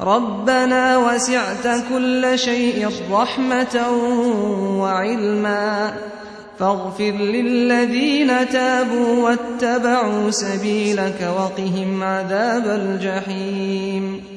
ربنا وسعت كل شيء رحمة وعلما. فاغفر للذين تابوا واتبعوا سبيلك وقهم عذاب الجحيم.